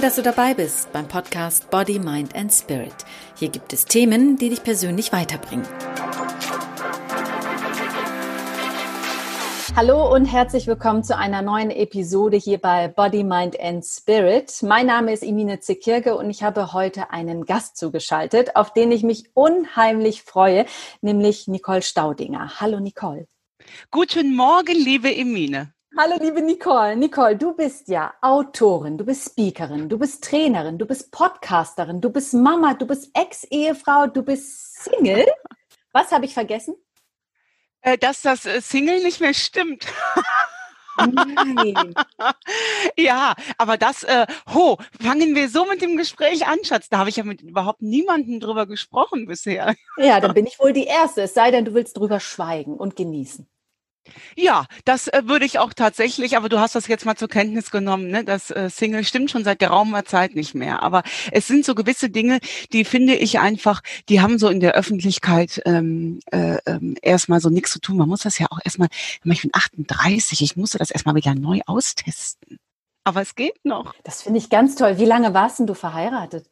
Toll, dass du dabei bist beim Podcast Body, Mind and Spirit. Hier gibt es Themen, die dich persönlich weiterbringen. Hallo und herzlich willkommen zu einer neuen Episode hier bei Body, Mind and Spirit. Mein Name ist Imine Zekirge und ich habe heute einen Gast zugeschaltet, auf den ich mich unheimlich freue, nämlich Nicole Staudinger. Hallo Nicole. Guten Morgen, liebe Emine. Hallo, liebe Nicole. Nicole, du bist ja Autorin, du bist Speakerin, du bist Trainerin, du bist Podcasterin, du bist Mama, du bist Ex-Ehefrau, du bist Single. Was habe ich vergessen? Äh, dass das äh, Single nicht mehr stimmt. Nein. ja, aber das, äh, ho, fangen wir so mit dem Gespräch an, Schatz. Da habe ich ja mit überhaupt niemandem drüber gesprochen bisher. Ja, dann bin ich wohl die Erste, es sei denn, du willst drüber schweigen und genießen. Ja, das äh, würde ich auch tatsächlich, aber du hast das jetzt mal zur Kenntnis genommen, ne? Das äh, Single stimmt schon seit geraumer Zeit nicht mehr. Aber es sind so gewisse Dinge, die finde ich einfach, die haben so in der Öffentlichkeit ähm, äh, ähm, erstmal so nichts zu tun. Man muss das ja auch erstmal, ich bin 38, ich musste das erstmal wieder neu austesten. Aber es geht noch. Das finde ich ganz toll. Wie lange warst denn du verheiratet?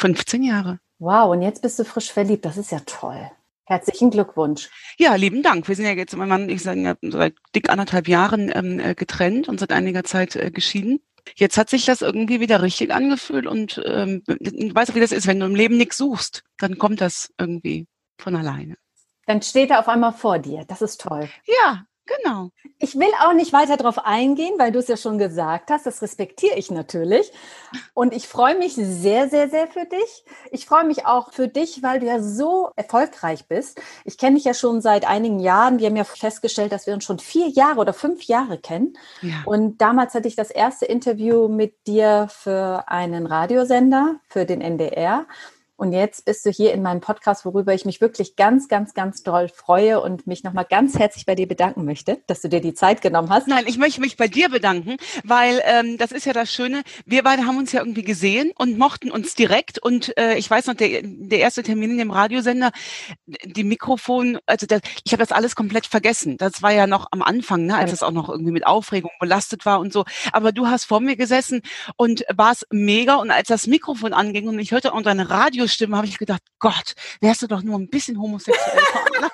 15 Jahre. Wow, und jetzt bist du frisch verliebt. Das ist ja toll. Herzlichen Glückwunsch. Ja, lieben Dank. Wir sind ja jetzt, mein Mann, ich sage, seit dick anderthalb Jahren ähm, äh, getrennt und seit einiger Zeit äh, geschieden. Jetzt hat sich das irgendwie wieder richtig angefühlt und ähm, weißt du, wie das ist, wenn du im Leben nichts suchst, dann kommt das irgendwie von alleine. Dann steht er auf einmal vor dir. Das ist toll. Ja, Genau. Ich will auch nicht weiter darauf eingehen, weil du es ja schon gesagt hast. Das respektiere ich natürlich. Und ich freue mich sehr, sehr, sehr für dich. Ich freue mich auch für dich, weil du ja so erfolgreich bist. Ich kenne dich ja schon seit einigen Jahren. Wir haben ja festgestellt, dass wir uns schon vier Jahre oder fünf Jahre kennen. Ja. Und damals hatte ich das erste Interview mit dir für einen Radiosender, für den NDR. Und jetzt bist du hier in meinem Podcast, worüber ich mich wirklich ganz, ganz, ganz doll freue und mich nochmal ganz herzlich bei dir bedanken möchte, dass du dir die Zeit genommen hast. Nein, ich möchte mich bei dir bedanken, weil ähm, das ist ja das Schöne. Wir beide haben uns ja irgendwie gesehen und mochten uns direkt. Und äh, ich weiß noch, der, der erste Termin in dem Radiosender, die Mikrofon, also das, ich habe das alles komplett vergessen. Das war ja noch am Anfang, ne, als es auch noch irgendwie mit Aufregung belastet war und so. Aber du hast vor mir gesessen und warst mega. Und als das Mikrofon anging und ich hörte auch deine Radio Stimme habe ich gedacht, Gott, wärst du doch nur ein bisschen homosexuell.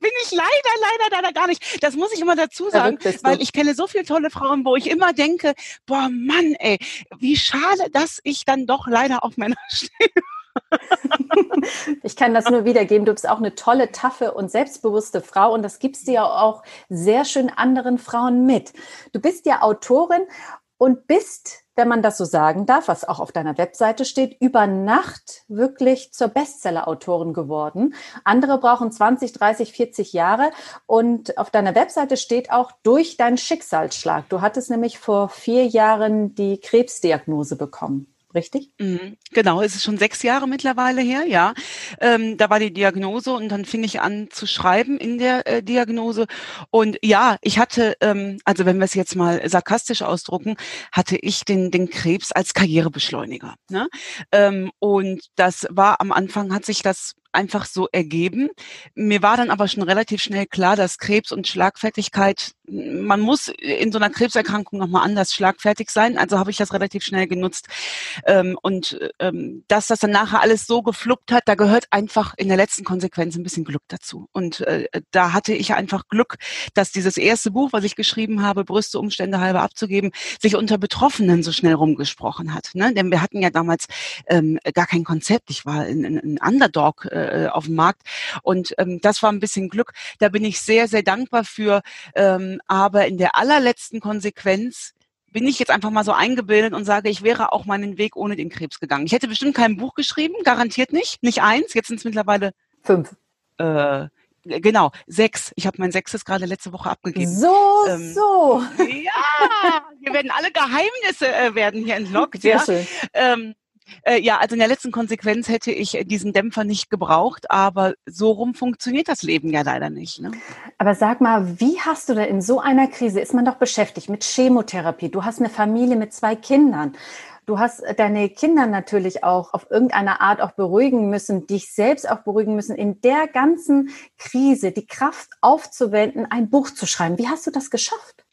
Bin ich leider, leider, leider gar nicht. Das muss ich immer dazu sagen, weil ich kenne so viele tolle Frauen, wo ich immer denke, boah, Mann, ey, wie schade, dass ich dann doch leider auf Männer stehe. ich kann das nur wiedergeben. Du bist auch eine tolle, taffe und selbstbewusste Frau und das gibst du ja auch sehr schön anderen Frauen mit. Du bist ja Autorin und bist wenn man das so sagen darf, was auch auf deiner Webseite steht, über Nacht wirklich zur Bestseller-Autorin geworden. Andere brauchen 20, 30, 40 Jahre. Und auf deiner Webseite steht auch durch deinen Schicksalsschlag. Du hattest nämlich vor vier Jahren die Krebsdiagnose bekommen richtig? Mhm, genau, es ist schon sechs Jahre mittlerweile her, ja. Ähm, da war die Diagnose und dann fing ich an zu schreiben in der äh, Diagnose. Und ja, ich hatte, ähm, also wenn wir es jetzt mal sarkastisch ausdrucken, hatte ich den, den Krebs als Karrierebeschleuniger. Ne? Ähm, und das war am Anfang, hat sich das einfach so ergeben. Mir war dann aber schon relativ schnell klar, dass Krebs und Schlagfertigkeit, man muss in so einer Krebserkrankung nochmal anders schlagfertig sein. Also habe ich das relativ schnell genutzt. Ähm, und ähm, dass das dann nachher alles so gefluppt hat, da gehört einfach in der letzten Konsequenz ein bisschen Glück dazu. Und äh, da hatte ich einfach Glück, dass dieses erste Buch, was ich geschrieben habe, Brüste Umstände halber abzugeben, sich unter Betroffenen so schnell rumgesprochen hat. Ne? Denn wir hatten ja damals ähm, gar kein Konzept. Ich war ein, ein Underdog. Äh, auf dem Markt. Und ähm, das war ein bisschen Glück. Da bin ich sehr, sehr dankbar für. Ähm, aber in der allerletzten Konsequenz bin ich jetzt einfach mal so eingebildet und sage, ich wäre auch meinen Weg ohne den Krebs gegangen. Ich hätte bestimmt kein Buch geschrieben, garantiert nicht. Nicht eins, jetzt sind es mittlerweile fünf. Äh, Genau, sechs. Ich habe mein sechstes gerade letzte Woche abgegeben. So, ähm, so. Ja, wir werden alle Geheimnisse äh, werden hier entlockt. Sehr ja. schön. Ähm, äh, ja, also in der letzten Konsequenz hätte ich diesen Dämpfer nicht gebraucht, aber so rum funktioniert das Leben ja leider nicht. Ne? Aber sag mal, wie hast du da in so einer Krise, ist man doch beschäftigt mit Chemotherapie, du hast eine Familie mit zwei Kindern. Du hast deine Kinder natürlich auch auf irgendeine Art auch beruhigen müssen, dich selbst auch beruhigen müssen, in der ganzen Krise die Kraft aufzuwenden, ein Buch zu schreiben. Wie hast du das geschafft?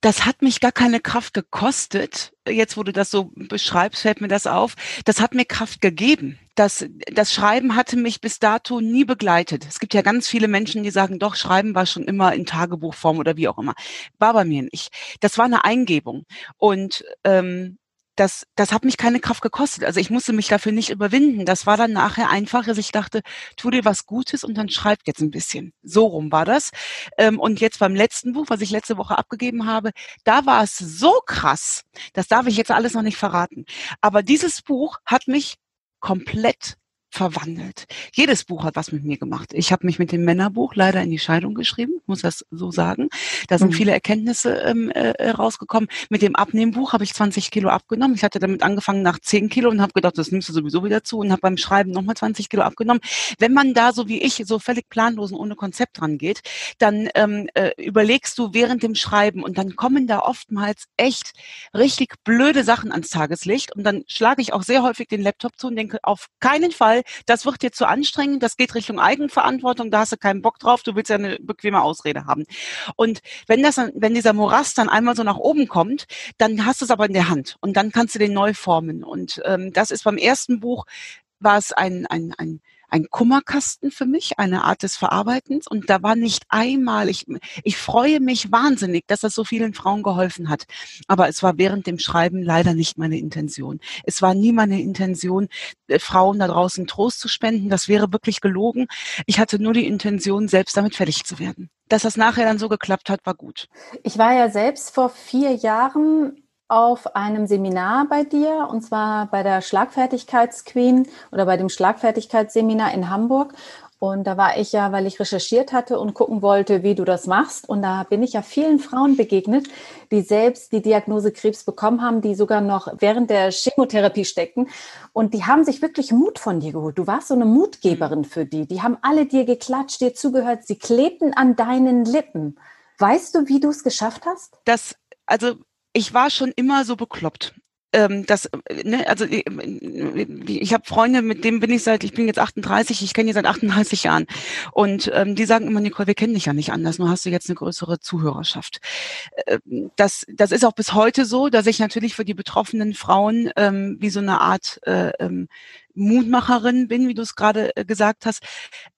Das hat mich gar keine Kraft gekostet. Jetzt, wo du das so beschreibst, fällt mir das auf. Das hat mir Kraft gegeben. Das, das Schreiben hatte mich bis dato nie begleitet. Es gibt ja ganz viele Menschen, die sagen, doch, Schreiben war schon immer in Tagebuchform oder wie auch immer. War bei mir nicht. Das war eine Eingebung. Und ähm, das, das hat mich keine Kraft gekostet. Also ich musste mich dafür nicht überwinden. Das war dann nachher einfach, dass ich dachte, tu dir was Gutes und dann schreib jetzt ein bisschen. So rum war das. Ähm, und jetzt beim letzten Buch, was ich letzte Woche abgegeben habe, da war es so krass. Das darf ich jetzt alles noch nicht verraten. Aber dieses Buch hat mich komplett verwandelt. Jedes Buch hat was mit mir gemacht. Ich habe mich mit dem Männerbuch leider in die Scheidung geschrieben, muss das so sagen. Da sind mhm. viele Erkenntnisse ähm, äh, rausgekommen. Mit dem Abnehmbuch habe ich 20 Kilo abgenommen. Ich hatte damit angefangen nach 10 Kilo und habe gedacht, das nimmst du sowieso wieder zu und habe beim Schreiben nochmal 20 Kilo abgenommen. Wenn man da so wie ich so völlig planlos und ohne Konzept dran geht, dann ähm, äh, überlegst du während dem Schreiben und dann kommen da oftmals echt richtig blöde Sachen ans Tageslicht und dann schlage ich auch sehr häufig den Laptop zu und denke, auf keinen Fall das wird dir zu anstrengend, das geht Richtung Eigenverantwortung, da hast du keinen Bock drauf, du willst ja eine bequeme Ausrede haben. Und wenn das, wenn dieser Morast dann einmal so nach oben kommt, dann hast du es aber in der Hand und dann kannst du den neu formen. Und ähm, das ist beim ersten Buch war es ein, ein, ein ein Kummerkasten für mich, eine Art des Verarbeitens. Und da war nicht einmal, ich, ich freue mich wahnsinnig, dass das so vielen Frauen geholfen hat. Aber es war während dem Schreiben leider nicht meine Intention. Es war nie meine Intention, äh, Frauen da draußen Trost zu spenden. Das wäre wirklich gelogen. Ich hatte nur die Intention, selbst damit fertig zu werden. Dass das nachher dann so geklappt hat, war gut. Ich war ja selbst vor vier Jahren auf einem Seminar bei dir, und zwar bei der Schlagfertigkeitsqueen oder bei dem Schlagfertigkeitsseminar in Hamburg. Und da war ich ja, weil ich recherchiert hatte und gucken wollte, wie du das machst. Und da bin ich ja vielen Frauen begegnet, die selbst die Diagnose Krebs bekommen haben, die sogar noch während der Chemotherapie stecken. Und die haben sich wirklich Mut von dir geholt. Du warst so eine Mutgeberin für die. Die haben alle dir geklatscht, dir zugehört. Sie klebten an deinen Lippen. Weißt du, wie du es geschafft hast? Das, also ich war schon immer so bekloppt. Ähm, das, ne, also ich, ich habe Freunde, mit denen bin ich seit, ich bin jetzt 38, ich kenne die seit 38 Jahren. Und ähm, die sagen immer, Nicole, wir kennen dich ja nicht anders, nur hast du jetzt eine größere Zuhörerschaft. Das, das ist auch bis heute so, dass ich natürlich für die betroffenen Frauen ähm, wie so eine Art äh, ähm, Mutmacherin bin, wie du es gerade äh, gesagt hast.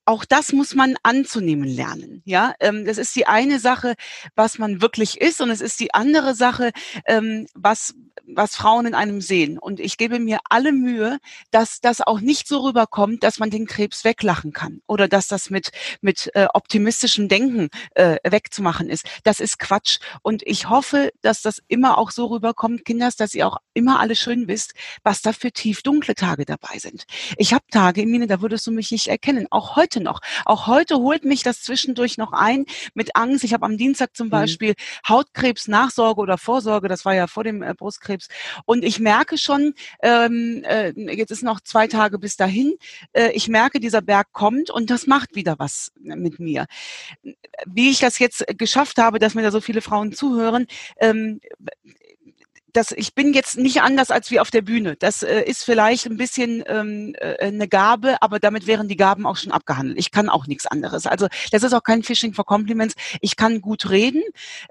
Auch das muss man anzunehmen lernen. Ja, ähm, das ist die eine Sache, was man wirklich ist, und es ist die andere Sache, ähm, was was Frauen in einem sehen. Und ich gebe mir alle Mühe, dass das auch nicht so rüberkommt, dass man den Krebs weglachen kann oder dass das mit mit äh, optimistischem Denken äh, wegzumachen ist. Das ist Quatsch. Und ich hoffe, dass das immer auch so rüberkommt, Kinders, dass ihr auch immer alle schön wisst, was da für tief dunkle Tage dabei sind. Ich habe Tage, Emine, da würdest du mich nicht erkennen. Auch heute noch. Auch heute holt mich das zwischendurch noch ein mit Angst. Ich habe am Dienstag zum mhm. Beispiel Hautkrebs, Nachsorge oder Vorsorge. Das war ja vor dem äh, Brustkrebs. Und ich merke schon, ähm, äh, jetzt ist noch zwei Tage bis dahin. Äh, ich merke, dieser Berg kommt und das macht wieder was mit mir. Wie ich das jetzt geschafft habe, dass mir da so viele Frauen zuhören, ähm, das, ich bin jetzt nicht anders als wie auf der Bühne. Das äh, ist vielleicht ein bisschen ähm, äh, eine Gabe, aber damit wären die Gaben auch schon abgehandelt. Ich kann auch nichts anderes. Also das ist auch kein Fishing for Compliments. Ich kann gut reden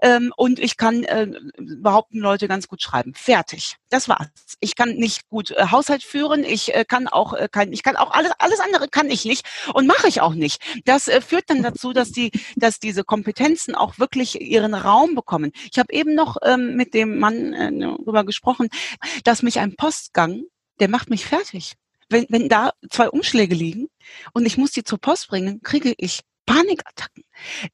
ähm, und ich kann äh, behaupten Leute ganz gut schreiben. Fertig. Das war's. Ich kann nicht gut äh, Haushalt führen. Ich äh, kann auch äh, kein, ich kann auch alles alles andere kann ich nicht und mache ich auch nicht. Das äh, führt dann dazu, dass die dass diese Kompetenzen auch wirklich ihren Raum bekommen. Ich habe eben noch ähm, mit dem Mann äh, drüber gesprochen, dass mich ein Postgang, der macht mich fertig. Wenn, wenn da zwei Umschläge liegen und ich muss die zur Post bringen, kriege ich Panikattacken.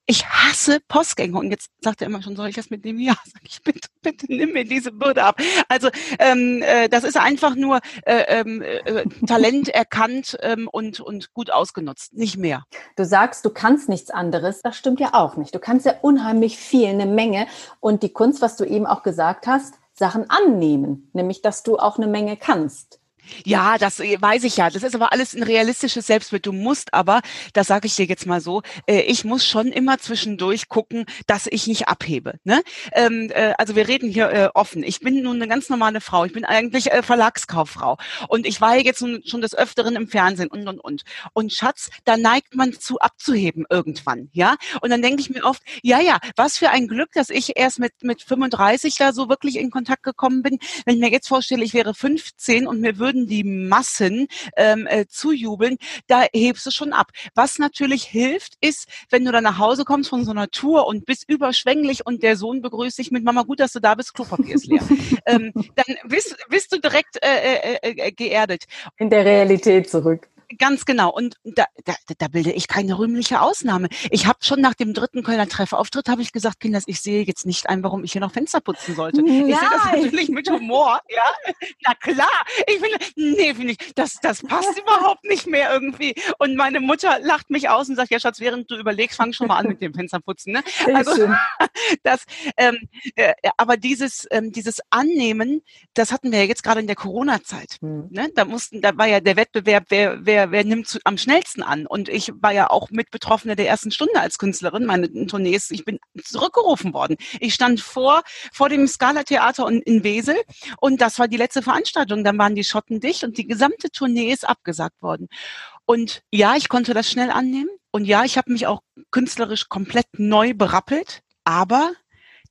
Ich hasse Postgänge. Und jetzt sagt er immer schon, soll ich das mit dem Ja? Sag ich, bitte, bitte nimm mir diese Bürde ab. Also ähm, äh, das ist einfach nur äh, ähm, äh, Talent erkannt ähm, und, und gut ausgenutzt, nicht mehr. Du sagst, du kannst nichts anderes. Das stimmt ja auch nicht. Du kannst ja unheimlich viel, eine Menge. Und die Kunst, was du eben auch gesagt hast, Sachen annehmen, nämlich dass du auch eine Menge kannst. Ja, das äh, weiß ich ja. Das ist aber alles ein realistisches Selbstbild. Du musst aber, das sage ich dir jetzt mal so, äh, ich muss schon immer zwischendurch gucken, dass ich nicht abhebe. Ne? Ähm, äh, also wir reden hier offen. Ich bin nun eine ganz normale Frau. Ich bin eigentlich Verlagskauffrau. Und ich war jetzt schon des Öfteren im Fernsehen und, und, und. Und Schatz, da neigt man zu abzuheben irgendwann. ja. Und dann denke ich mir oft, ja, ja, was für ein Glück, dass ich erst mit, mit 35 da so wirklich in Kontakt gekommen bin. Wenn ich mir jetzt vorstelle, ich wäre 15 und mir würden die Massen ähm, äh, zujubeln, da hebst du schon ab. Was natürlich hilft, ist, wenn du dann nach Hause kommst von so einer Tour und bist überschwänglich und der Sohn begrüßt dich mit Mama, gut, dass du da bist, Klopapier ist leer. ähm, dann bist, bist du direkt äh, äh, äh, geerdet. In der Realität zurück. Ganz genau. Und da, da, da bilde ich keine rühmliche Ausnahme. Ich habe schon nach dem dritten Kölner Treffauftritt habe ich gesagt, Kinders, ich sehe jetzt nicht ein, warum ich hier noch Fenster putzen sollte. Nein. Ich sehe das natürlich mit Humor. Ja, na klar. Ich finde, nee, finde ich, das, das passt überhaupt nicht mehr irgendwie. Und meine Mutter lacht mich aus und sagt, ja, Schatz, während du überlegst, fang schon mal an mit dem Fensterputzen. Ne? Also das, ähm, äh, aber dieses, ähm, dieses Annehmen, das hatten wir ja jetzt gerade in der Corona-Zeit. Hm. Ne? Da mussten, da war ja der Wettbewerb, wer, wer wer, wer nimmt zu, am schnellsten an? Und ich war ja auch mit Betroffene der ersten Stunde als Künstlerin, meine Tournees, ich bin zurückgerufen worden. Ich stand vor, vor dem Scala-Theater in Wesel und das war die letzte Veranstaltung. Dann waren die Schotten dicht und die gesamte Tournee ist abgesagt worden. Und ja, ich konnte das schnell annehmen. Und ja, ich habe mich auch künstlerisch komplett neu berappelt. Aber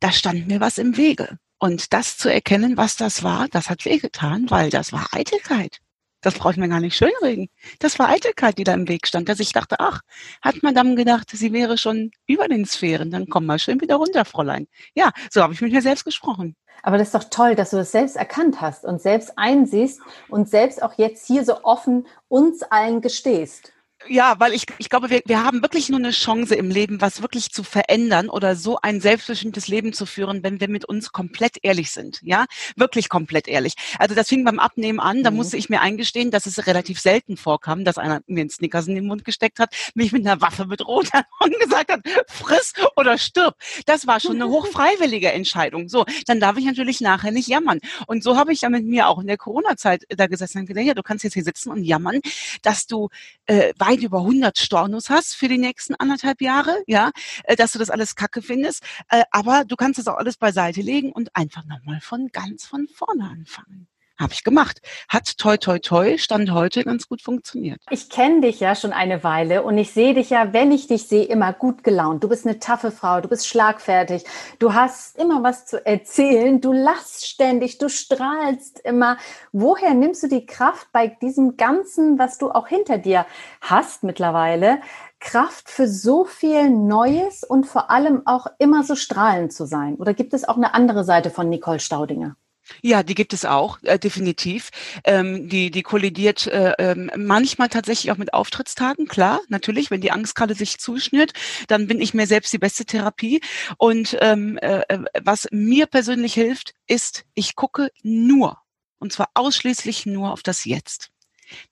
da stand mir was im Wege. Und das zu erkennen, was das war, das hat wehgetan, weil das war Eitelkeit. Das brauche ich mir gar nicht schönreden. Das war Eitelkeit, die da im Weg stand, dass ich dachte, ach, hat Madame gedacht, sie wäre schon über den Sphären, dann komm mal schön wieder runter, Fräulein. Ja, so habe ich mit mir selbst gesprochen. Aber das ist doch toll, dass du das selbst erkannt hast und selbst einsiehst und selbst auch jetzt hier so offen uns allen gestehst ja, weil ich, ich glaube, wir, wir haben wirklich nur eine Chance im Leben, was wirklich zu verändern oder so ein selbstbestimmtes Leben zu führen, wenn wir mit uns komplett ehrlich sind. Ja, wirklich komplett ehrlich. Also das fing beim Abnehmen an. Da mhm. musste ich mir eingestehen, dass es relativ selten vorkam, dass einer mir einen Snickers in den Mund gesteckt hat, mich mit einer Waffe bedroht hat und gesagt hat, friss oder stirb. Das war schon eine hochfreiwillige Entscheidung. So, dann darf ich natürlich nachher nicht jammern. Und so habe ich ja mit mir auch in der Corona-Zeit da gesessen und gedacht, ja, du kannst jetzt hier sitzen und jammern, dass du äh, weit über 100 Stornos hast für die nächsten anderthalb Jahre, ja, äh, dass du das alles kacke findest. Äh, aber du kannst das auch alles beiseite legen und einfach nochmal von ganz von vorne anfangen. Habe ich gemacht. Hat toi toi toi Stand heute ganz gut funktioniert. Ich kenne dich ja schon eine Weile und ich sehe dich ja, wenn ich dich sehe, immer gut gelaunt. Du bist eine taffe Frau, du bist schlagfertig, du hast immer was zu erzählen, du lachst ständig, du strahlst immer. Woher nimmst du die Kraft bei diesem Ganzen, was du auch hinter dir hast mittlerweile? Kraft für so viel Neues und vor allem auch immer so strahlend zu sein? Oder gibt es auch eine andere Seite von Nicole Staudinger? Ja, die gibt es auch, äh, definitiv. Ähm, die, die kollidiert äh, ähm, manchmal tatsächlich auch mit Auftrittstagen, klar, natürlich. Wenn die Angstkralle sich zuschnürt, dann bin ich mir selbst die beste Therapie. Und ähm, äh, äh, was mir persönlich hilft, ist, ich gucke nur, und zwar ausschließlich nur auf das Jetzt.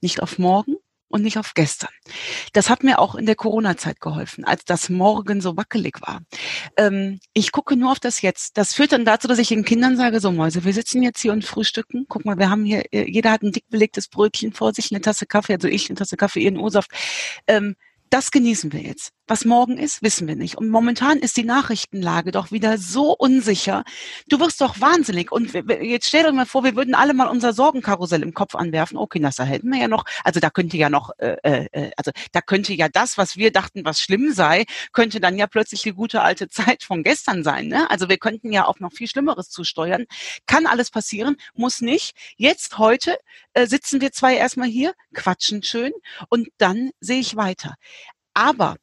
Nicht auf morgen, und nicht auf gestern. Das hat mir auch in der Corona-Zeit geholfen, als das Morgen so wackelig war. Ähm, ich gucke nur auf das Jetzt. Das führt dann dazu, dass ich den Kindern sage, so Mäuse, wir sitzen jetzt hier und frühstücken. Guck mal, wir haben hier, äh, jeder hat ein dick belegtes Brötchen vor sich, eine Tasse Kaffee, also ich eine Tasse Kaffee, ihr einen O-Saft. Ähm, das genießen wir jetzt. Was morgen ist, wissen wir nicht. Und momentan ist die Nachrichtenlage doch wieder so unsicher. Du wirst doch wahnsinnig. Und jetzt stell dir mal vor, wir würden alle mal unser Sorgenkarussell im Kopf anwerfen. Okay, das da hätten wir ja noch. Also da könnte ja noch, äh, äh, also da könnte ja das, was wir dachten, was schlimm sei, könnte dann ja plötzlich die gute alte Zeit von gestern sein. Ne? Also wir könnten ja auch noch viel Schlimmeres zusteuern. Kann alles passieren, muss nicht. Jetzt heute äh, sitzen wir zwei erstmal hier, quatschen schön und dann sehe ich weiter. Aber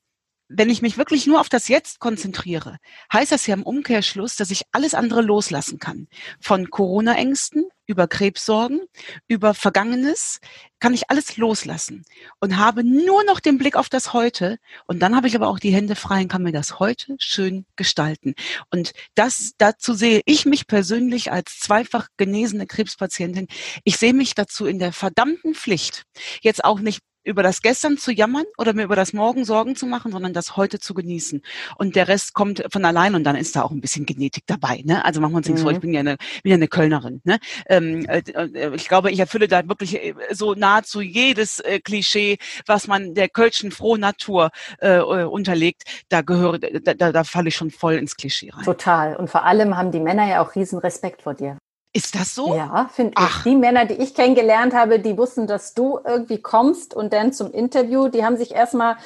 wenn ich mich wirklich nur auf das Jetzt konzentriere, heißt das ja im Umkehrschluss, dass ich alles andere loslassen kann. Von Corona-Ängsten über Krebssorgen, über Vergangenes, kann ich alles loslassen und habe nur noch den Blick auf das Heute. Und dann habe ich aber auch die Hände frei und kann mir das heute schön gestalten. Und das, dazu sehe ich mich persönlich als zweifach genesene Krebspatientin. Ich sehe mich dazu in der verdammten Pflicht, jetzt auch nicht über das Gestern zu jammern oder mir über das Morgen Sorgen zu machen, sondern das heute zu genießen. Und der Rest kommt von allein und dann ist da auch ein bisschen Genetik dabei. Ne? Also machen wir uns nichts mhm. vor, ich bin ja eine, bin ja eine Kölnerin. Ne? Ähm, äh, äh, ich glaube, ich erfülle da wirklich äh, so nahezu jedes äh, Klischee, was man der Kölschen Frohnatur äh, äh, unterlegt. Da gehöre, da, da, da falle ich schon voll ins Klischee rein. Total. Und vor allem haben die Männer ja auch riesen Respekt vor dir. Ist das so? Ja, finde ich. Die Männer, die ich kennengelernt habe, die wussten, dass du irgendwie kommst und dann zum Interview, die haben sich erstmal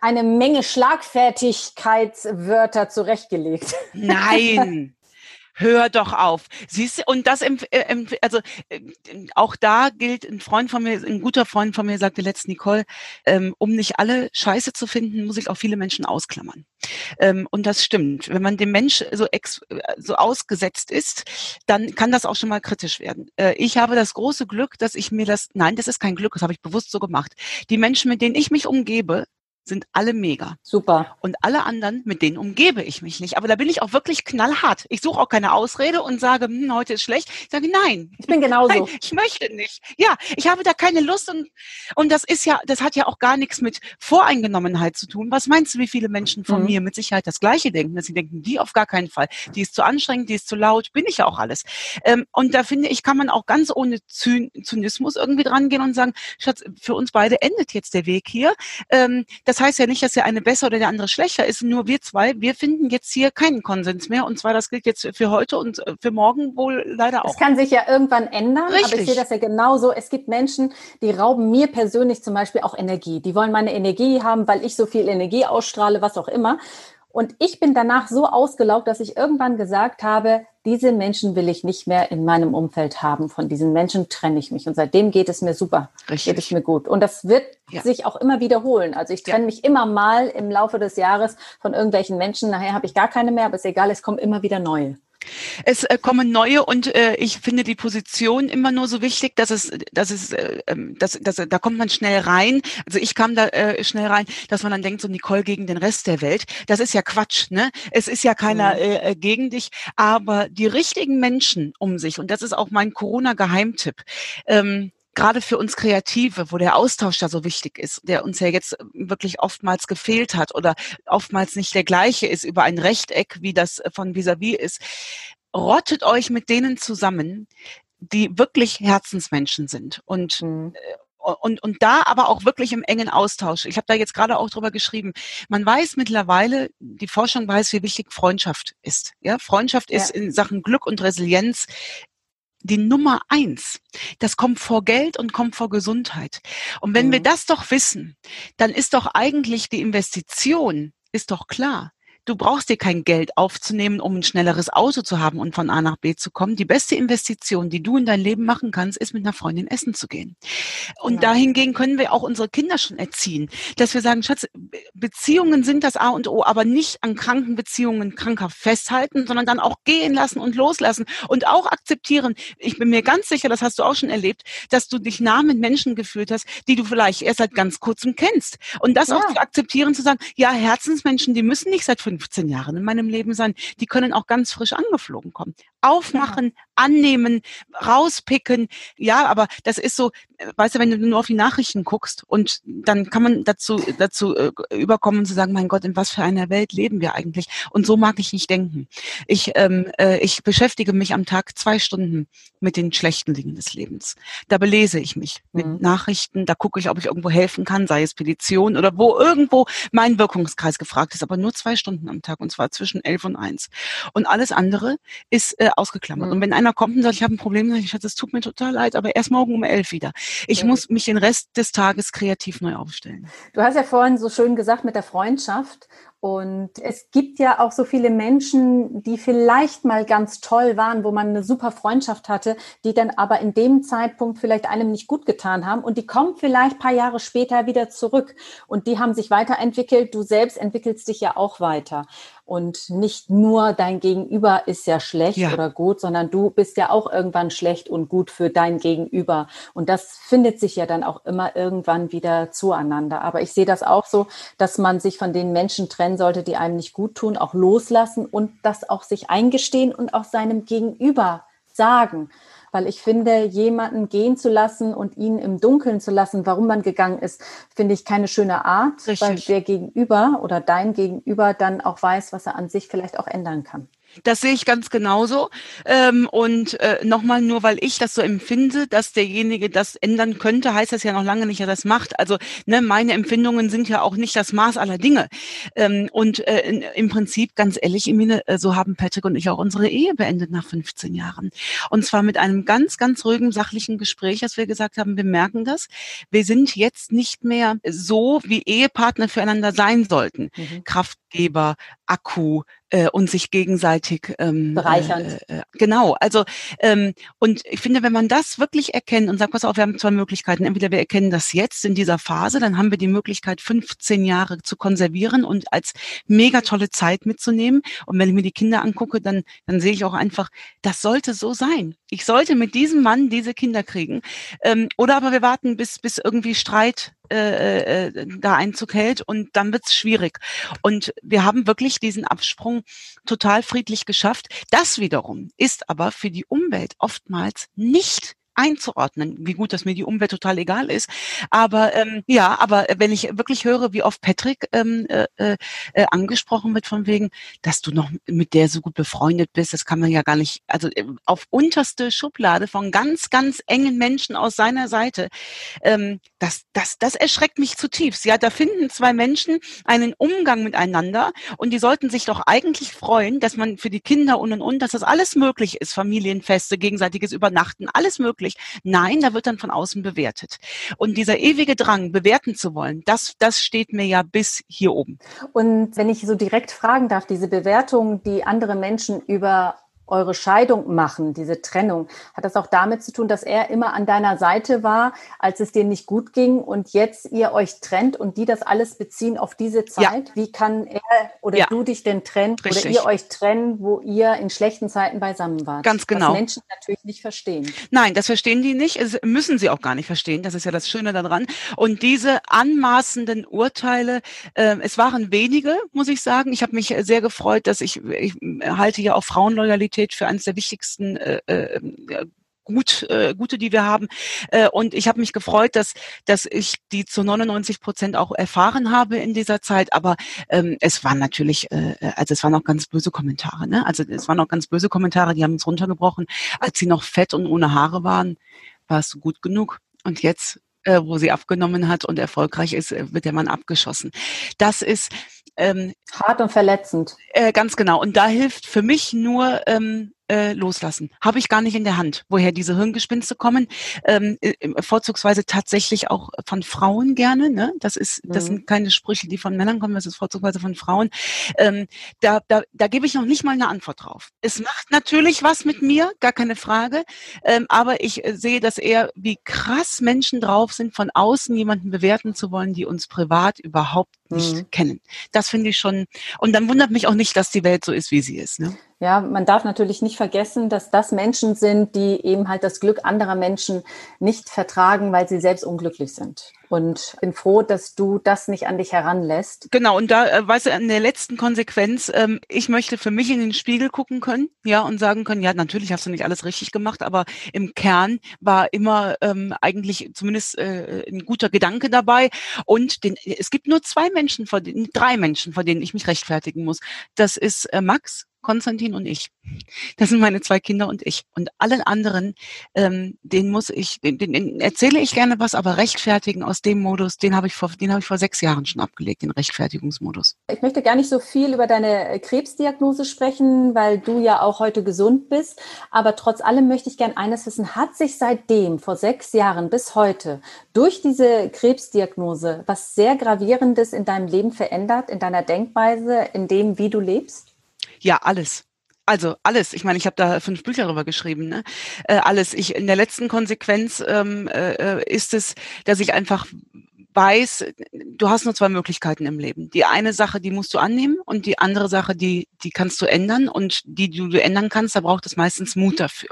eine Menge Schlagfertigkeitswörter zurechtgelegt. Nein. hör doch auf. Siehst und das, äh, also äh, auch da gilt, ein Freund von mir, ein guter Freund von mir sagte letzt Nicole, ähm, um nicht alle Scheiße zu finden, muss ich auch viele Menschen ausklammern. Ähm, und das stimmt. Wenn man dem Mensch so, ex, so ausgesetzt ist, dann kann das auch schon mal kritisch werden. Äh, ich habe das große Glück, dass ich mir das, nein, das ist kein Glück, das habe ich bewusst so gemacht. Die Menschen, mit denen ich mich umgebe, sind alle mega. Super. Und alle anderen, mit denen umgebe ich mich nicht. Aber da bin ich auch wirklich knallhart. Ich suche auch keine Ausrede und sage, hm, heute ist schlecht. Ich sage, nein. Ich bin genauso. Nein, ich möchte nicht. Ja, ich habe da keine Lust und, und das ist ja, das hat ja auch gar nichts mit Voreingenommenheit zu tun. Was meinst du, wie viele Menschen von mhm. mir mit Sicherheit das Gleiche denken? Dass sie denken, die auf gar keinen Fall. Die ist zu anstrengend, die ist zu laut, bin ich ja auch alles. Ähm, und da finde ich, kann man auch ganz ohne Zynismus irgendwie dran gehen und sagen, Schatz, für uns beide endet jetzt der Weg hier. Ähm, das das heißt ja nicht, dass der eine besser oder der andere schlechter ist. Nur wir zwei, wir finden jetzt hier keinen Konsens mehr. Und zwar, das gilt jetzt für heute und äh, für morgen wohl leider auch. Das kann sich ja irgendwann ändern. Richtig. Aber ich sehe das ja genauso. Es gibt Menschen, die rauben mir persönlich zum Beispiel auch Energie. Die wollen meine Energie haben, weil ich so viel Energie ausstrahle, was auch immer. Und ich bin danach so ausgelaugt, dass ich irgendwann gesagt habe, diese Menschen will ich nicht mehr in meinem Umfeld haben. Von diesen Menschen trenne ich mich. Und seitdem geht es mir super. Richtig. Geht es mir gut. Und das wird ja. sich auch immer wiederholen. Also ich trenne ja. mich immer mal im Laufe des Jahres von irgendwelchen Menschen. Nachher habe ich gar keine mehr, aber ist egal, es kommen immer wieder neue. Es äh, kommen neue und äh, ich finde die Position immer nur so wichtig, dass es, dass es, äh, ähm, dass, dass, da kommt man schnell rein. Also ich kam da äh, schnell rein, dass man dann denkt, so Nicole gegen den Rest der Welt. Das ist ja Quatsch, ne? Es ist ja keiner mhm. äh, gegen dich, aber die richtigen Menschen um sich und das ist auch mein Corona-Geheimtipp. Ähm, gerade für uns Kreative, wo der Austausch da so wichtig ist, der uns ja jetzt wirklich oftmals gefehlt hat oder oftmals nicht der gleiche ist über ein Rechteck, wie das von vis-à-vis -vis ist, rottet euch mit denen zusammen, die wirklich Herzensmenschen sind und mhm und, und da aber auch wirklich im engen Austausch. Ich habe da jetzt gerade auch drüber geschrieben. Man weiß mittlerweile, die Forschung weiß, wie wichtig Freundschaft ist. Ja, Freundschaft ist ja. in Sachen Glück und Resilienz die Nummer eins. Das kommt vor Geld und kommt vor Gesundheit. Und wenn mhm. wir das doch wissen, dann ist doch eigentlich die Investition, ist doch klar. Du brauchst dir kein Geld aufzunehmen, um ein schnelleres Auto zu haben und von A nach B zu kommen. Die beste Investition, die du in dein Leben machen kannst, ist mit einer Freundin essen zu gehen. Und ja. dahingegen können wir auch unsere Kinder schon erziehen, dass wir sagen, Schatz, Beziehungen sind das A und O, aber nicht an kranken Beziehungen krankhaft festhalten, sondern dann auch gehen lassen und loslassen und auch akzeptieren. Ich bin mir ganz sicher, das hast du auch schon erlebt, dass du dich nah mit Menschen gefühlt hast, die du vielleicht erst seit ganz kurzem kennst. Und das ja. auch zu akzeptieren, zu sagen, ja, Herzensmenschen, die müssen nicht seit fünf 15 Jahren in meinem Leben sein, die können auch ganz frisch angeflogen kommen. Aufmachen, ja. annehmen, rauspicken. Ja, aber das ist so, weißt du, wenn du nur auf die Nachrichten guckst und dann kann man dazu, dazu äh, überkommen zu sagen, mein Gott, in was für einer Welt leben wir eigentlich? Und so mag ich nicht denken. Ich, ähm, äh, ich beschäftige mich am Tag zwei Stunden mit den schlechten Dingen des Lebens. Da belese ich mich mit mhm. Nachrichten, da gucke ich, ob ich irgendwo helfen kann, sei es Petition oder wo irgendwo mein Wirkungskreis gefragt ist, aber nur zwei Stunden am Tag und zwar zwischen elf und eins. Und alles andere ist äh, ausgeklammert. Mhm. Und wenn einer kommt und sagt, ich habe ein Problem, sage ich, es tut mir total leid, aber erst morgen um elf wieder. Ich mhm. muss mich den Rest des Tages kreativ neu aufstellen. Du hast ja vorhin so schön gesagt mit der Freundschaft. Und es gibt ja auch so viele Menschen, die vielleicht mal ganz toll waren, wo man eine super Freundschaft hatte, die dann aber in dem Zeitpunkt vielleicht einem nicht gut getan haben und die kommen vielleicht paar Jahre später wieder zurück und die haben sich weiterentwickelt. Du selbst entwickelst dich ja auch weiter. Und nicht nur dein Gegenüber ist ja schlecht ja. oder gut, sondern du bist ja auch irgendwann schlecht und gut für dein Gegenüber. Und das findet sich ja dann auch immer irgendwann wieder zueinander. Aber ich sehe das auch so, dass man sich von den Menschen trennen sollte, die einem nicht gut tun, auch loslassen und das auch sich eingestehen und auch seinem Gegenüber sagen Weil ich finde, jemanden gehen zu lassen und ihn im Dunkeln zu lassen, warum man gegangen ist, finde ich keine schöne Art, Richtig. weil der Gegenüber oder dein Gegenüber dann auch weiß, was er an sich vielleicht auch ändern kann. Das sehe ich ganz genauso. Ähm, und äh, nochmal, nur weil ich das so empfinde, dass derjenige das ändern könnte, heißt das ja noch lange nicht, dass er das macht. Also ne, meine Empfindungen sind ja auch nicht das Maß aller Dinge. Ähm, und äh, in, im Prinzip, ganz ehrlich, Emine, äh, so haben Patrick und ich auch unsere Ehe beendet nach 15 Jahren. Und zwar mit einem ganz, ganz ruhigen, sachlichen Gespräch, dass wir gesagt haben, wir merken das. Wir sind jetzt nicht mehr so, wie Ehepartner füreinander sein sollten. Mhm. Kraftgeber, Akku, äh, und sich gegenseitig ähm, bereichern. Äh, äh, genau, also ähm, und ich finde, wenn man das wirklich erkennt und sagt, pass auf, wir haben zwei Möglichkeiten. Entweder wir erkennen das jetzt in dieser Phase, dann haben wir die Möglichkeit, 15 Jahre zu konservieren und als mega tolle Zeit mitzunehmen. Und wenn ich mir die Kinder angucke, dann, dann sehe ich auch einfach, das sollte so sein. Ich sollte mit diesem Mann diese Kinder kriegen. Ähm, oder aber wir warten, bis, bis irgendwie Streit äh, äh, da Einzug hält und dann wird's schwierig. Und wir haben wirklich diesen Absprung total friedlich geschafft. Das wiederum ist aber für die Umwelt oftmals nicht einzuordnen, wie gut, dass mir die Umwelt total egal ist. Aber ähm, ja, aber wenn ich wirklich höre, wie oft Patrick ähm, äh, äh, angesprochen wird von wegen, dass du noch mit der so gut befreundet bist, das kann man ja gar nicht, also äh, auf unterste Schublade von ganz, ganz engen Menschen aus seiner Seite, ähm, das, das, das erschreckt mich zutiefst. Ja, da finden zwei Menschen einen Umgang miteinander und die sollten sich doch eigentlich freuen, dass man für die Kinder und und und, dass das alles möglich ist, Familienfeste, gegenseitiges Übernachten, alles möglich wirklich. Nein, da wird dann von außen bewertet. Und dieser ewige Drang, bewerten zu wollen, das, das steht mir ja bis hier oben. Und wenn ich so direkt fragen darf, diese Bewertung, die andere Menschen über eure Scheidung machen, diese Trennung, hat das auch damit zu tun, dass er immer an deiner Seite war, als es dir nicht gut ging und jetzt ihr euch trennt und die das alles beziehen auf diese Zeit? Ja. Wie kann er oder ja. du dich denn trennen Richtig. oder ihr euch trennen, wo ihr in schlechten Zeiten beisammen wart? Ganz genau. Was Menschen natürlich nicht verstehen. Nein, das verstehen die nicht. Das müssen sie auch gar nicht verstehen. Das ist ja das Schöne daran. Und diese anmaßenden Urteile, äh, es waren wenige, muss ich sagen. Ich habe mich sehr gefreut, dass ich, ich halte ja auch Frauenloyalität Qualität für eines der wichtigsten äh, äh, gut, äh, gute, die wir haben. Äh, und ich habe mich gefreut, dass, dass ich die zu 99 Prozent auch erfahren habe in dieser Zeit. Aber ähm, es waren natürlich, äh, also es waren auch ganz böse Kommentare. Ne? Also es waren auch ganz böse Kommentare, die haben uns runtergebrochen. Als sie noch fett und ohne Haare waren, warst du gut genug. Und jetzt, äh, wo sie abgenommen hat und erfolgreich ist, äh, wird der Mann abgeschossen. Das ist ähm, hart und verletzend. Äh, ganz genau. Und da hilft für mich nur ähm, äh, loslassen. Habe ich gar nicht in der Hand, woher diese Hirngespinste kommen. Ähm, äh, vorzugsweise tatsächlich auch von Frauen gerne. Ne? Das ist, das mhm. sind keine Sprüche, die von Männern kommen, das ist vorzugsweise von Frauen. Ähm, da, da, da gebe ich noch nicht mal eine Antwort drauf. Es macht natürlich was mit mir, gar keine Frage. Ähm, aber ich äh, sehe, dass eher, wie krass Menschen drauf sind, von außen jemanden bewerten zu wollen, die uns privat überhaupt nicht mhm. kennen. Das finde ich schon. Und dann wundert mich auch nicht, dass die Welt so ist, wie sie ist. Ne? Ja, man darf natürlich nicht vergessen, dass das Menschen sind, die eben halt das Glück anderer Menschen nicht vertragen, weil sie selbst unglücklich sind. Und bin froh, dass du das nicht an dich heranlässt. Genau, und da, äh, weißt du, in der letzten Konsequenz, ähm, ich möchte für mich in den Spiegel gucken können, ja, und sagen können, ja, natürlich hast du nicht alles richtig gemacht, aber im Kern war immer ähm, eigentlich zumindest äh, ein guter Gedanke dabei. Und den, es gibt nur zwei Menschen, vor denen, drei Menschen, vor denen ich mich rechtfertigen muss. Das ist äh, Max Konstantin und ich. Das sind meine zwei Kinder und ich. Und allen anderen, ähm, den muss ich, den, den, erzähle ich gerne was, aber rechtfertigen aus dem Modus, den habe ich vor, den habe ich vor sechs Jahren schon abgelegt, den Rechtfertigungsmodus. Ich möchte gar nicht so viel über deine Krebsdiagnose sprechen, weil du ja auch heute gesund bist. Aber trotz allem möchte ich gerne eines wissen: Hat sich seitdem vor sechs Jahren bis heute durch diese Krebsdiagnose was sehr gravierendes in deinem Leben verändert, in deiner Denkweise, in dem, wie du lebst? Ja, alles. Also alles. Ich meine, ich habe da fünf Bücher darüber geschrieben. Ne? Äh, alles. Ich in der letzten Konsequenz ähm, äh, ist es, dass ich einfach weiß, du hast nur zwei Möglichkeiten im Leben. Die eine Sache, die musst du annehmen und die andere Sache, die, die kannst du ändern und die, die du ändern kannst, da braucht es meistens Mut dafür.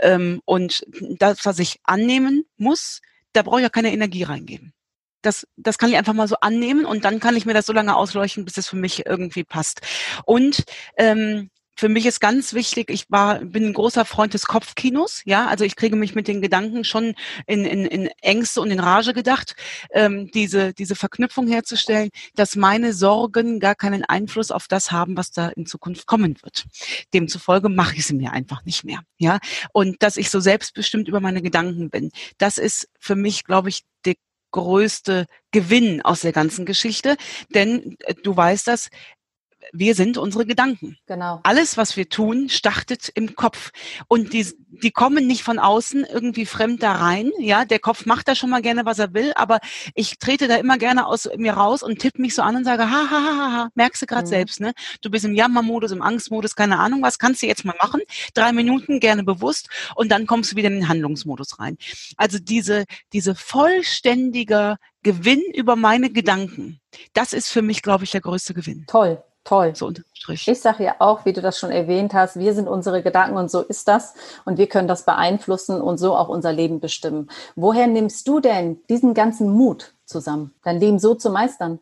Ähm, und das, was ich annehmen muss, da brauche ich auch keine Energie reingeben das, das kann ich einfach mal so annehmen und dann kann ich mir das so lange ausleuchten, bis es für mich irgendwie passt. Und ähm, für mich ist ganz wichtig, ich war, bin ein großer Freund des Kopfkinos, ja, also ich kriege mich mit den Gedanken schon in, in, in Ängste und in Rage gedacht, ähm, diese, diese Verknüpfung herzustellen, dass meine Sorgen gar keinen Einfluss auf das haben, was da in Zukunft kommen wird. Demzufolge mache ich sie mir einfach nicht mehr, ja, und dass ich so selbstbestimmt über meine Gedanken bin, das ist für mich, glaube ich, größte Gewinn aus der ganzen Geschichte, denn äh, du weißt das, wir sind unsere Gedanken. Genau. Alles, was wir tun, startet im Kopf. Und die, die kommen nicht von außen irgendwie fremd da rein. Ja, der Kopf macht da schon mal gerne, was er will, aber ich trete da immer gerne aus mir raus und tippe mich so an und sage, ha, ha, ha, ha, ha. merkst du gerade mhm. selbst, ne? Du bist im Jammermodus, im Angstmodus, keine Ahnung, was kannst du jetzt mal machen? Drei Minuten, gerne bewusst, und dann kommst du wieder in den Handlungsmodus rein. Also diese, diese vollständige Gewinn über meine Gedanken, das ist für mich, glaube ich, der größte Gewinn. Toll. Toll. So Strich. Ich sage ja auch, wie du das schon erwähnt hast, wir sind unsere Gedanken und so ist das. Und wir können das beeinflussen und so auch unser Leben bestimmen. Woher nimmst du denn diesen ganzen Mut zusammen, dein Leben so zu meistern?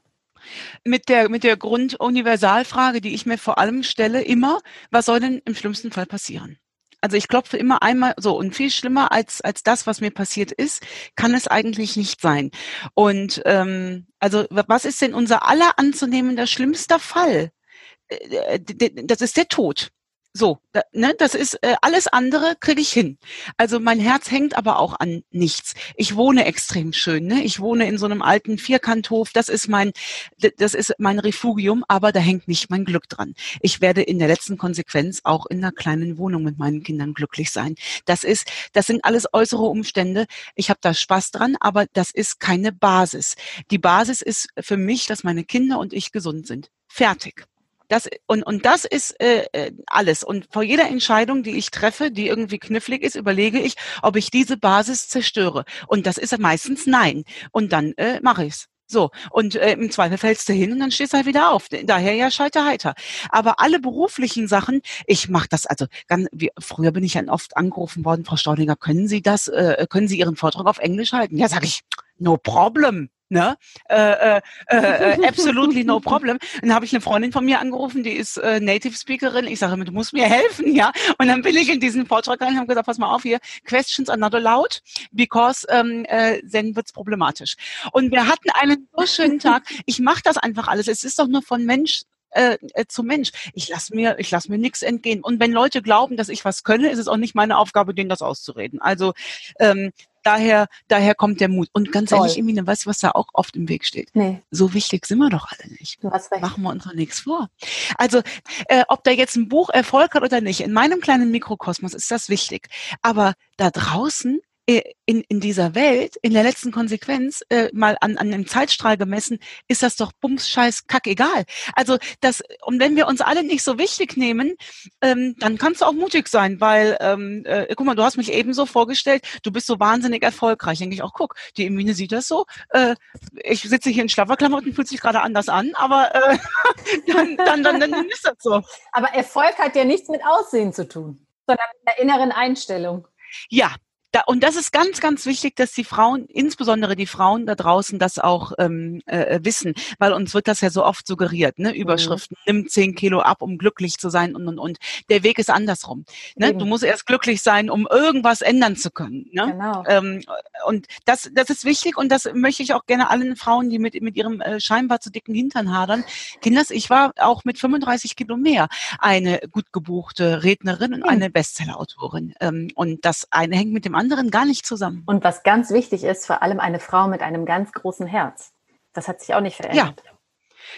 Mit der, mit der Grunduniversalfrage, die ich mir vor allem stelle, immer, was soll denn im schlimmsten Fall passieren? Also ich klopfe immer einmal so und viel schlimmer als als das, was mir passiert ist, kann es eigentlich nicht sein. Und ähm, also was ist denn unser aller anzunehmender schlimmster Fall? Äh, das ist der Tod. So, da, ne, das ist äh, alles andere kriege ich hin. Also mein Herz hängt aber auch an nichts. Ich wohne extrem schön, ne? Ich wohne in so einem alten Vierkanthof, das ist mein das ist mein Refugium, aber da hängt nicht mein Glück dran. Ich werde in der letzten Konsequenz auch in einer kleinen Wohnung mit meinen Kindern glücklich sein. Das ist das sind alles äußere Umstände. Ich habe da Spaß dran, aber das ist keine Basis. Die Basis ist für mich, dass meine Kinder und ich gesund sind. Fertig. Das, und, und das ist äh, äh, alles. Und vor jeder Entscheidung, die ich treffe, die irgendwie knifflig ist, überlege ich, ob ich diese Basis zerstöre. Und das ist meistens nein. Und dann äh, mache ich's. So, und äh, im Zweifel fällst du hin und dann stehst du halt wieder auf. Daher ja scheiter heiter. Aber alle beruflichen Sachen, ich mache das, also ganz, wie, früher bin ich ja oft angerufen worden, Frau Staudinger, können Sie das, äh, können Sie Ihren Vortrag auf Englisch halten? Ja, sage ich, no problem ne? Äh, äh, äh, absolutely no problem. Dann habe ich eine Freundin von mir angerufen, die ist äh, Native Speakerin. Ich sage, du musst mir helfen, ja. Und dann bin ich in diesen Vortrag rein und habe gesagt, pass mal auf hier, questions are not allowed, because ähm, äh, then wird's problematisch. Und wir hatten einen so schönen Tag. Ich mache das einfach alles. Es ist doch nur von Mensch äh, äh, zum Mensch. Ich lasse mir, ich lasse mir nichts entgehen. Und wenn Leute glauben, dass ich was könne, ist es auch nicht meine Aufgabe, denen das auszureden. Also ähm, daher, daher kommt der Mut. Und ganz Toll. ehrlich, Emine, weißt du, was da auch oft im Weg steht? Nee. So wichtig sind wir doch alle nicht. Du hast recht. Machen wir uns doch nichts vor. Also, äh, ob da jetzt ein Buch Erfolg hat oder nicht, in meinem kleinen Mikrokosmos ist das wichtig. Aber da draußen in, in dieser Welt, in der letzten Konsequenz, äh, mal an, an einem Zeitstrahl gemessen, ist das doch bums scheiß kack egal. Also das, und wenn wir uns alle nicht so wichtig nehmen, ähm, dann kannst du auch mutig sein, weil, ähm, äh, guck mal, du hast mich eben so vorgestellt, du bist so wahnsinnig erfolgreich. Denke ich auch, guck, die Emine sieht das so. Äh, ich sitze hier in Schlafferklamotten, fühlt sich gerade anders an, aber äh, dann, dann, dann, dann ist das so. Aber Erfolg hat ja nichts mit Aussehen zu tun, sondern mit der inneren Einstellung. Ja, da, und das ist ganz, ganz wichtig, dass die Frauen, insbesondere die Frauen da draußen, das auch ähm, äh, wissen, weil uns wird das ja so oft suggeriert, ne? Überschriften, mhm. nimm zehn Kilo ab, um glücklich zu sein und und und. Der Weg ist andersrum. Ne? Du musst erst glücklich sein, um irgendwas ändern zu können. Ne? Genau. Ähm, und das, das ist wichtig und das möchte ich auch gerne allen Frauen, die mit, mit ihrem äh, scheinbar zu dicken Hintern hadern. Kinders, ich war auch mit 35 Kilo mehr eine gut gebuchte Rednerin und mhm. eine Bestsellerautorin. Ähm, und das eine hängt mit dem anderen gar nicht zusammen. Und was ganz wichtig ist, vor allem eine Frau mit einem ganz großen Herz. Das hat sich auch nicht verändert. Ja.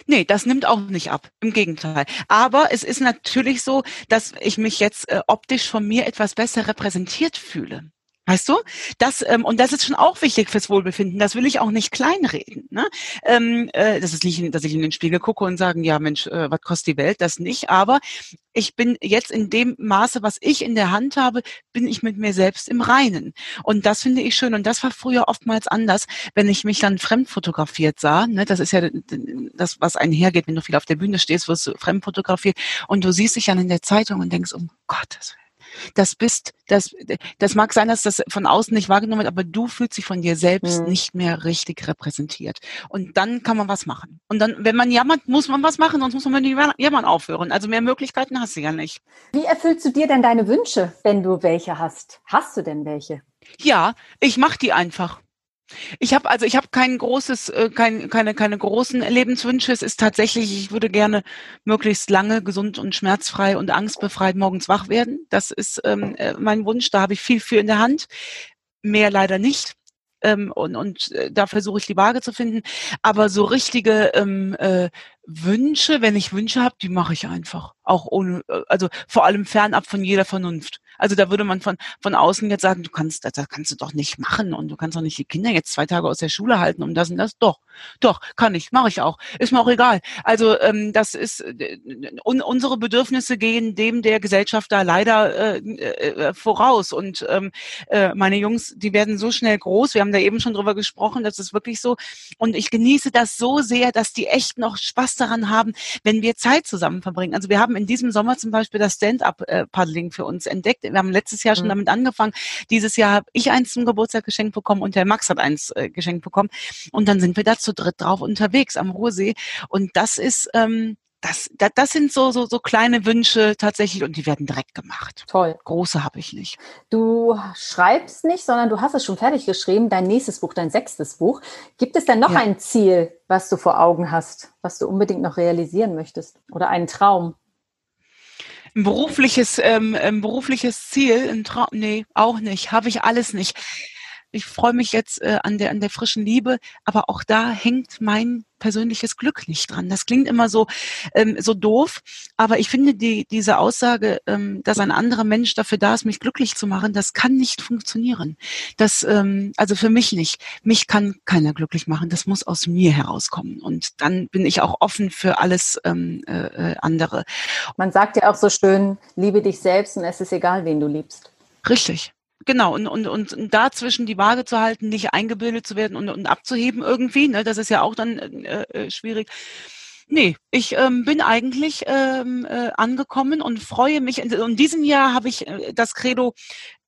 Nee, das nimmt auch nicht ab. Im Gegenteil. Aber es ist natürlich so, dass ich mich jetzt äh, optisch von mir etwas besser repräsentiert fühle. Weißt du? Das, ähm, und das ist schon auch wichtig fürs Wohlbefinden. Das will ich auch nicht kleinreden. Ne? Ähm, äh, das ist nicht, dass ich in den Spiegel gucke und sage, ja Mensch, äh, was kostet die Welt? Das nicht. Aber ich bin jetzt in dem Maße, was ich in der Hand habe, bin ich mit mir selbst im Reinen. Und das finde ich schön. Und das war früher oftmals anders, wenn ich mich dann fremd fotografiert sah. Ne? Das ist ja das, was einhergeht, wenn du viel auf der Bühne stehst, wirst du fremd fotografiert. Und du siehst dich dann in der Zeitung und denkst, um Gottes Willen Das bist, das, das mag sein, dass das von außen nicht wahrgenommen wird, aber du fühlst dich von dir selbst mhm. nicht mehr richtig repräsentiert. Und dann kann man was machen. Und dann, wenn man jammert, muss man was machen, sonst muss man mit jammern aufhören. Also mehr Möglichkeiten hast du ja nicht. Wie erfüllst du dir denn deine Wünsche, wenn du welche hast? Hast du denn welche? Ja, ich mache die einfach. Ich habe also ich habe kein großes, äh, kein, keine keine großen Lebenswünsche. Es ist tatsächlich, ich würde gerne möglichst lange gesund und schmerzfrei und angstbefreit morgens wach werden. Das ist ähm, äh, mein Wunsch. Da habe ich viel für in der Hand. Mehr leider nicht. Ähm, und, und äh, da versuche ich die Waage zu finden. Aber so richtige ähm, äh, Wünsche, wenn ich Wünsche habe, die mache ich einfach. Auch ohne, also vor allem fernab von jeder Vernunft. Also da würde man von, von außen jetzt sagen, du kannst, das kannst du doch nicht machen und du kannst doch nicht die Kinder jetzt zwei Tage aus der Schule halten um das und das. Doch, doch, kann ich, mache ich auch. Ist mir auch egal. Also ähm, das ist, äh, un, unsere Bedürfnisse gehen dem der Gesellschaft da leider äh, äh, voraus. Und ähm, äh, meine Jungs, die werden so schnell groß. Wir haben da eben schon drüber gesprochen, das ist wirklich so. Und ich genieße das so sehr, dass die echt noch Spaß daran haben, wenn wir Zeit zusammen verbringen. Also wir haben in diesem Sommer zum Beispiel das Stand-up-Paddling äh, für uns entdeckt wir haben letztes Jahr schon mhm. damit angefangen. Dieses Jahr habe ich eins zum Geburtstag geschenkt bekommen und der Max hat eins äh, geschenkt bekommen. Und dann sind wir da zu dritt drauf unterwegs am Ruhrsee. Und das ist, ähm, das, das, das sind so, so, so kleine Wünsche tatsächlich und die werden direkt gemacht. Toll. Große habe ich nicht. Du schreibst nicht, sondern du hast es schon fertig geschrieben, dein nächstes Buch, dein sechstes Buch. Gibt es denn noch ja. ein Ziel, was du vor Augen hast, was du unbedingt noch realisieren möchtest? Oder einen Traum? Ein berufliches, ähm, ein berufliches Ziel, ein Traum, nee, auch nicht, habe ich alles nicht. Ich freue mich jetzt äh, an der an der frischen Liebe, aber auch da hängt mein persönliches Glück nicht dran. Das klingt immer so, ähm, so doof, aber ich finde die, diese Aussage, ähm, dass ein anderer Mensch dafür da ist, mich glücklich zu machen, das kann nicht funktionieren. Das, ähm, also für mich nicht. Mich kann keiner glücklich machen. Das muss aus mir herauskommen. Und dann bin ich auch offen für alles ähm, äh, äh andere. Man sagt ja auch so schön, liebe dich selbst und es ist egal, wen du liebst. Richtig. Genau, und, und, und dazwischen die Waage zu halten, nicht eingebildet zu werden und, und abzuheben irgendwie, ne, das ist ja auch dann äh, äh, schwierig. Nee, ich ähm, bin eigentlich ähm, äh, angekommen und freue mich. In, in diesem Jahr habe ich äh, das Credo,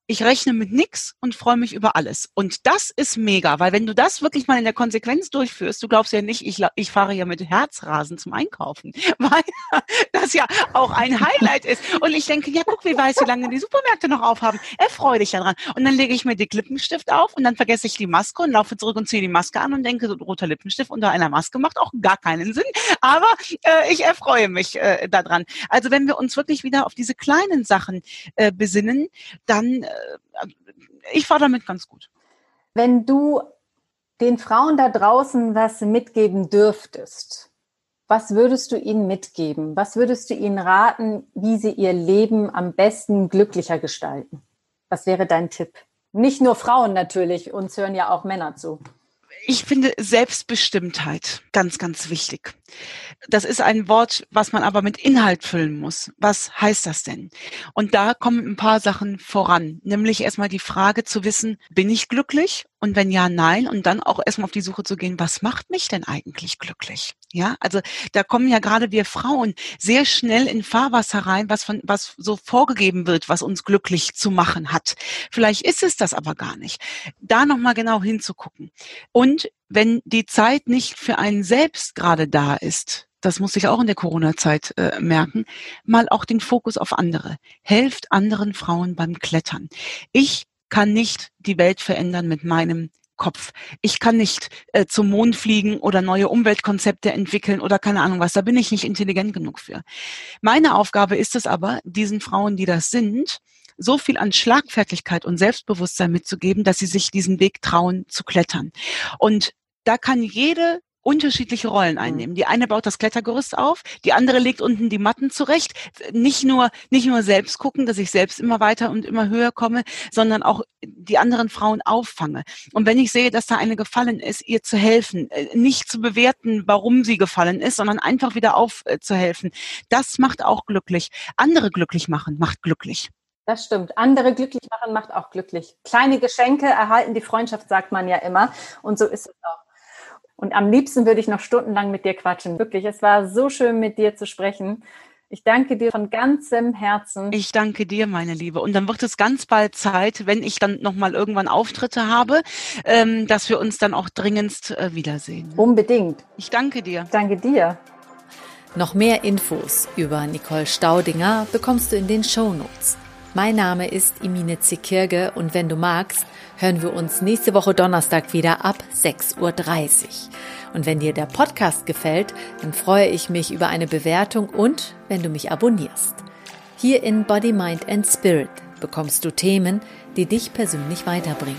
ich rechne mit nix und freue mich über alles. Und das ist mega, weil wenn du das wirklich mal in der Konsequenz durchführst, du glaubst ja nicht, ich, ich fahre ja mit Herzrasen zum Einkaufen, weil das ja auch ein Highlight ist. Und ich denke, ja, guck, wie weiß, wie lange die Supermärkte noch aufhaben. Erfreue dich daran. Und dann lege ich mir die Lippenstift auf und dann vergesse ich die Maske und laufe zurück und ziehe die Maske an und denke, so ein roter Lippenstift unter einer Maske macht auch gar keinen Sinn. Aber äh, ich erfreue mich äh, daran. Also wenn wir uns wirklich wieder auf diese kleinen Sachen äh, besinnen, dann äh, ich fahre damit ganz gut. Wenn du den Frauen da draußen was mitgeben dürftest, was würdest du ihnen mitgeben? Was würdest du ihnen raten, wie sie ihr Leben am besten glücklicher gestalten? Was wäre dein Tipp? Nicht nur Frauen natürlich, uns hören ja auch Männer zu. Ich finde Selbstbestimmtheit ganz, ganz wichtig. Das ist ein Wort, was man aber mit Inhalt füllen muss. Was heißt das denn? Und da kommen ein paar Sachen voran. Nämlich erstmal die Frage zu wissen, bin ich glücklich? Und wenn ja, nein. Und dann auch erstmal auf die Suche zu gehen, was macht mich denn eigentlich glücklich? Ja, also da kommen ja gerade wir Frauen sehr schnell in Fahrwasser rein, was von, was so vorgegeben wird, was uns glücklich zu machen hat. Vielleicht ist es das aber gar nicht. Da nochmal genau hinzugucken. Und wenn die Zeit nicht für einen selbst gerade da ist, das muss ich auch in der Corona-Zeit äh, merken, mal auch den Fokus auf andere. Helft anderen Frauen beim Klettern. Ich kann nicht die Welt verändern mit meinem Kopf. Ich kann nicht äh, zum Mond fliegen oder neue Umweltkonzepte entwickeln oder keine Ahnung was. Da bin ich nicht intelligent genug für. Meine Aufgabe ist es aber, diesen Frauen, die das sind, so viel an Schlagfertigkeit und Selbstbewusstsein mitzugeben, dass sie sich diesen Weg trauen zu klettern. Und da kann jede unterschiedliche Rollen mhm. einnehmen. Die eine baut das Klettergerüst auf, die andere legt unten die Matten zurecht. Nicht nur, nicht nur selbst gucken, dass ich selbst immer weiter und immer höher komme, sondern auch die anderen Frauen auffange. Und wenn ich sehe, dass da eine gefallen ist, ihr zu helfen, äh, nicht zu bewerten, warum sie gefallen ist, sondern einfach wieder aufzuhelfen, das macht auch glücklich. Andere glücklich machen macht glücklich. Das stimmt. Andere glücklich machen macht auch glücklich. Kleine Geschenke erhalten die Freundschaft, sagt man ja immer. Und so ist es auch. Und am liebsten würde ich noch stundenlang mit dir quatschen. Wirklich, es war so schön, mit dir zu sprechen. Ich danke dir von ganzem Herzen. Ich danke dir, meine Liebe. Und dann wird es ganz bald Zeit, wenn ich dann nochmal irgendwann Auftritte habe, ähm, dass wir uns dann auch dringendst äh, wiedersehen. Unbedingt. Ich danke dir. Danke dir. Noch mehr Infos über Nicole Staudinger bekommst du in den Show Notes. Mein Name ist Imine Zekirge und wenn du magst, hören wir uns nächste Woche Donnerstag wieder ab 6.30 Uhr. Und wenn dir der Podcast gefällt, dann freue ich mich über eine Bewertung und wenn du mich abonnierst. Hier in Body, Mind and Spirit bekommst du Themen, die dich persönlich weiterbringen.